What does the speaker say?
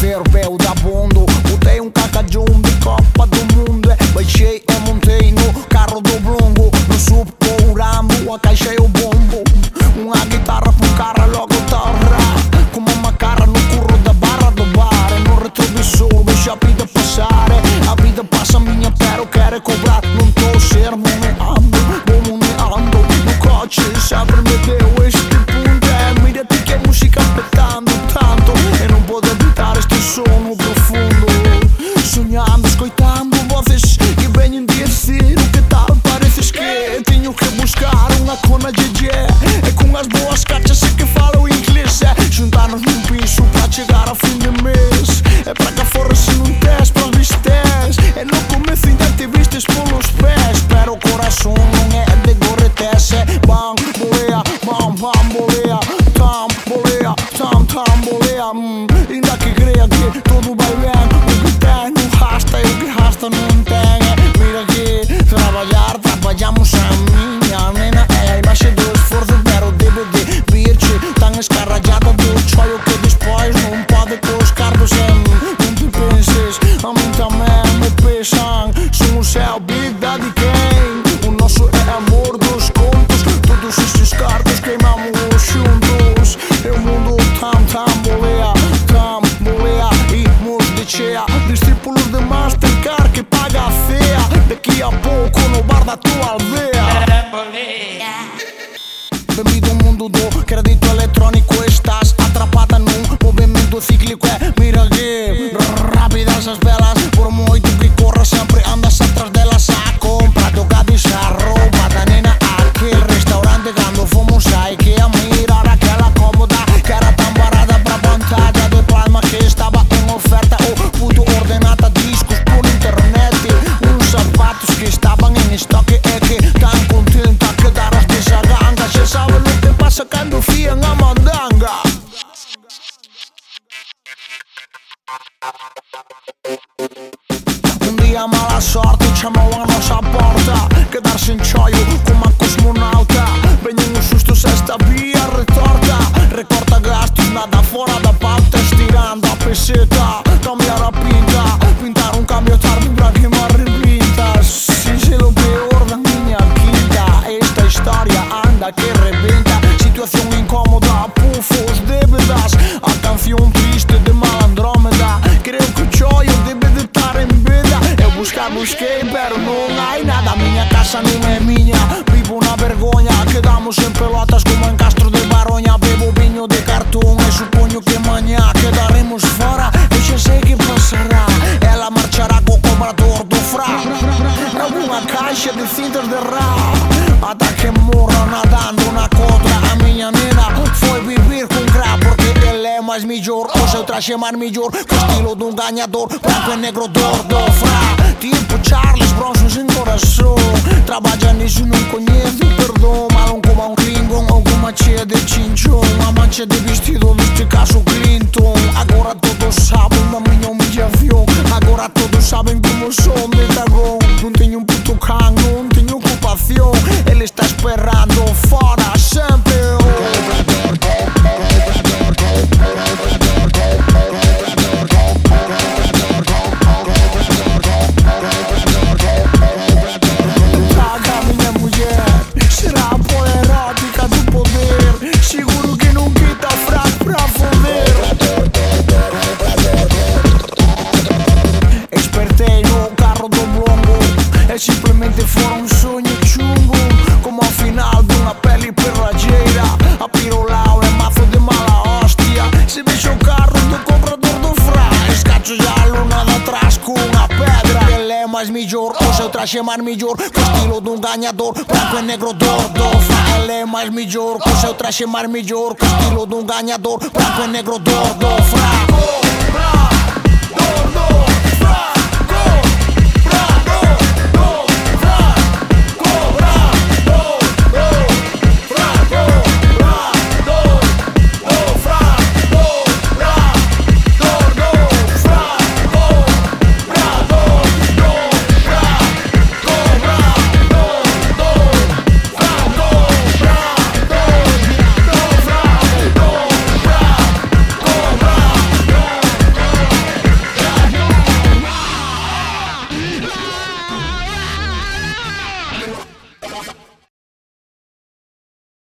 provérbio da bondo Botei um cacajum de Copa do Mundo é. Baixei a montei no carro do blongo No sub com o ramo, acaixei o electrónico sorti, diciamo, c'è ma una porta che darsi in cioio, come Xa busquei pero non hai nada. Miña casa non é miña Vivo na vergoña Quedamos en pelotas como en Castro de Baroña. Bebo viño de cartón. E supoño que mañá Quedaremos fora e xa sei que pasará Ela marchará co cobrador do fra Na unha caixa de cintas de ra Ata que morra nadando na contra A miña nena. Foi vivir con gra Porque ele é máis millor. O seu traxe máis millor. Co estilo dun gañador. Branco e negro dor do fra tipo Charles Bronson sem coração Trabalha nisso, não conhece perdão Malão como um gringo, alguma tia de chinchão Uma mancha de vestido, vestido máis millor O seu traxe máis millor Co estilo dun gañador Branco e negro dor do Fraile máis millor Co seu traxe máis millor Co estilo dun gañador Branco e negro dor do Fra